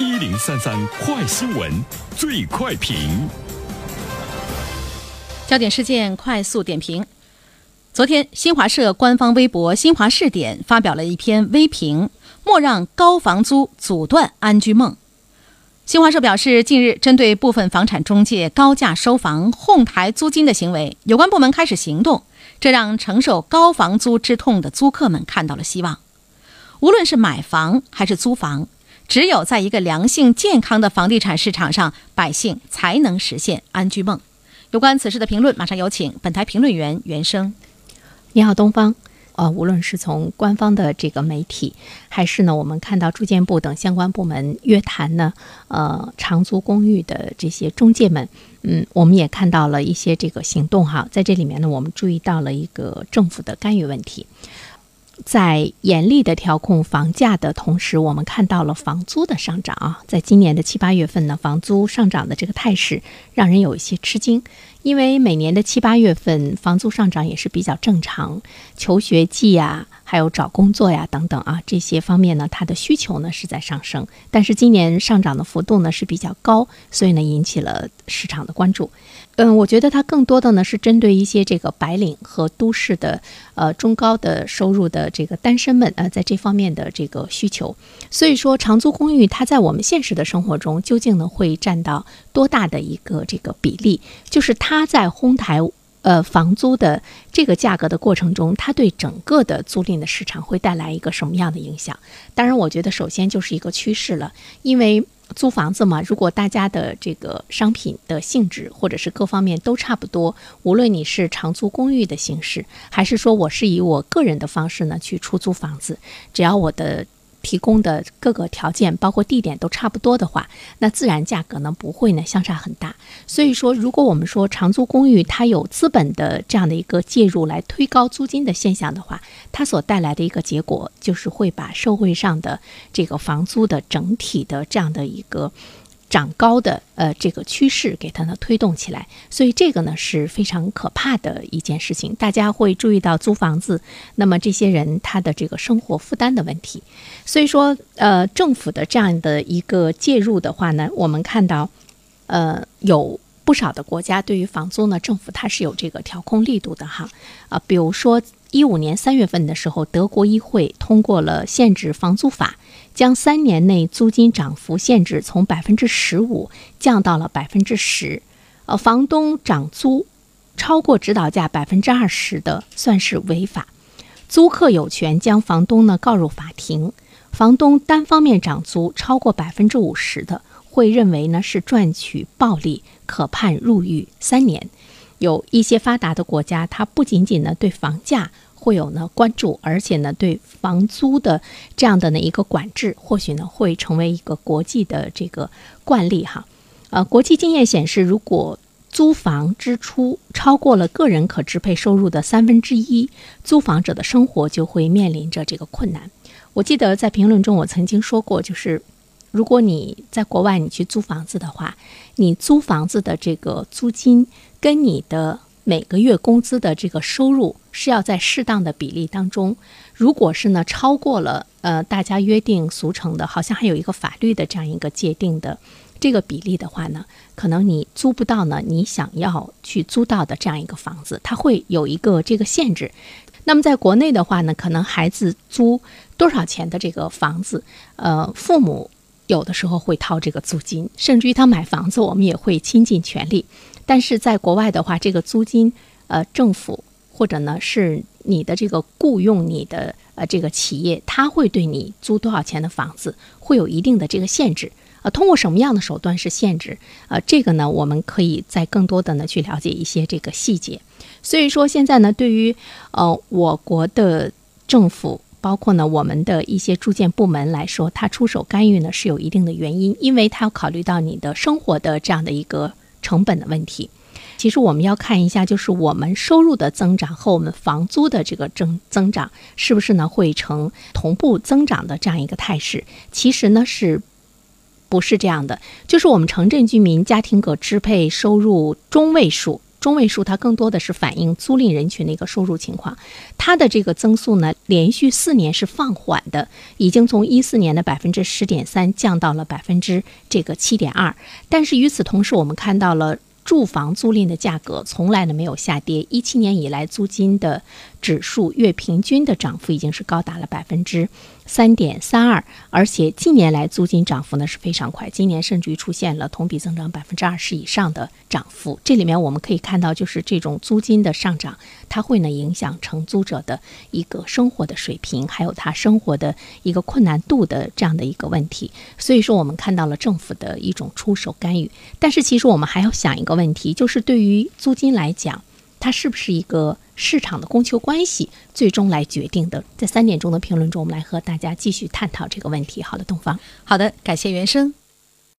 一零三三快新闻，最快评。焦点事件快速点评。昨天，新华社官方微博“新华视点”发表了一篇微评：“莫让高房租阻断安居梦。”新华社表示，近日针对部分房产中介高价收房、哄抬租金的行为，有关部门开始行动，这让承受高房租之痛的租客们看到了希望。无论是买房还是租房，只有在一个良性健康的房地产市场上，百姓才能实现安居梦。有关此事的评论，马上有请本台评论员袁生。你好，东方。呃，无论是从官方的这个媒体，还是呢，我们看到住建部等相关部门约谈呢，呃，长租公寓的这些中介们，嗯，我们也看到了一些这个行动哈。在这里面呢，我们注意到了一个政府的干预问题。在严厉的调控房价的同时，我们看到了房租的上涨啊。在今年的七八月份呢，房租上涨的这个态势让人有一些吃惊，因为每年的七八月份房租上涨也是比较正常，求学季呀。还有找工作呀等等啊，这些方面呢，它的需求呢是在上升，但是今年上涨的幅度呢是比较高，所以呢引起了市场的关注。嗯，我觉得它更多的呢是针对一些这个白领和都市的呃中高的收入的这个单身们呃在这方面的这个需求。所以说，长租公寓它在我们现实的生活中究竟呢会占到多大的一个这个比例？就是它在哄抬。呃，房租的这个价格的过程中，它对整个的租赁的市场会带来一个什么样的影响？当然，我觉得首先就是一个趋势了，因为租房子嘛，如果大家的这个商品的性质或者是各方面都差不多，无论你是长租公寓的形式，还是说我是以我个人的方式呢去出租房子，只要我的。提供的各个条件，包括地点都差不多的话，那自然价格呢不会呢相差很大。所以说，如果我们说长租公寓它有资本的这样的一个介入来推高租金的现象的话，它所带来的一个结果就是会把社会上的这个房租的整体的这样的一个。长高的呃这个趋势给它呢推动起来，所以这个呢是非常可怕的一件事情。大家会注意到租房子，那么这些人他的这个生活负担的问题。所以说呃政府的这样的一个介入的话呢，我们看到呃有不少的国家对于房租呢，政府它是有这个调控力度的哈啊，比如说一五年三月份的时候，德国议会通过了限制房租法。将三年内租金涨幅限制从百分之十五降到了百分之十，呃，房东涨租超过指导价百分之二十的算是违法，租客有权将房东呢告入法庭，房东单方面涨租超过百分之五十的，会认为呢是赚取暴利，可判入狱三年。有一些发达的国家，它不仅仅呢对房价。会有呢关注，而且呢对房租的这样的呢一个管制，或许呢会成为一个国际的这个惯例哈。呃，国际经验显示，如果租房支出超过了个人可支配收入的三分之一，租房者的生活就会面临着这个困难。我记得在评论中我曾经说过，就是如果你在国外你去租房子的话，你租房子的这个租金跟你的。每个月工资的这个收入是要在适当的比例当中，如果是呢超过了呃大家约定俗成的，好像还有一个法律的这样一个界定的这个比例的话呢，可能你租不到呢你想要去租到的这样一个房子，它会有一个这个限制。那么在国内的话呢，可能孩子租多少钱的这个房子，呃，父母有的时候会掏这个租金，甚至于他买房子，我们也会倾尽全力。但是在国外的话，这个租金，呃，政府或者呢是你的这个雇佣你的呃这个企业，他会对你租多少钱的房子会有一定的这个限制啊。通过什么样的手段是限制？呃，这个呢，我们可以在更多的呢去了解一些这个细节。所以说现在呢，对于呃我国的政府，包括呢我们的一些住建部门来说，他出手干预呢是有一定的原因，因为他要考虑到你的生活的这样的一个。成本的问题，其实我们要看一下，就是我们收入的增长和我们房租的这个增增长是不是呢会成同步增长的这样一个态势？其实呢是不是这样的？就是我们城镇居民家庭可支配收入中位数。中位数它更多的是反映租赁人群的一个收入情况。它的这个增速呢，连续四年是放缓的，已经从一四年的百分之十点三降到了百分之这个七点二。但是与此同时，我们看到了。住房租赁的价格从来呢没有下跌，一七年以来租金的指数月平均的涨幅已经是高达了百分之。三点三二，而且近年来租金涨幅呢是非常快，今年甚至于出现了同比增长百分之二十以上的涨幅。这里面我们可以看到，就是这种租金的上涨，它会呢影响承租者的一个生活的水平，还有他生活的一个困难度的这样的一个问题。所以说，我们看到了政府的一种出手干预。但是，其实我们还要想一个问题，就是对于租金来讲。它是不是一个市场的供求关系最终来决定的？在三点钟的评论中，我们来和大家继续探讨这个问题。好的，东方，好的，感谢原生。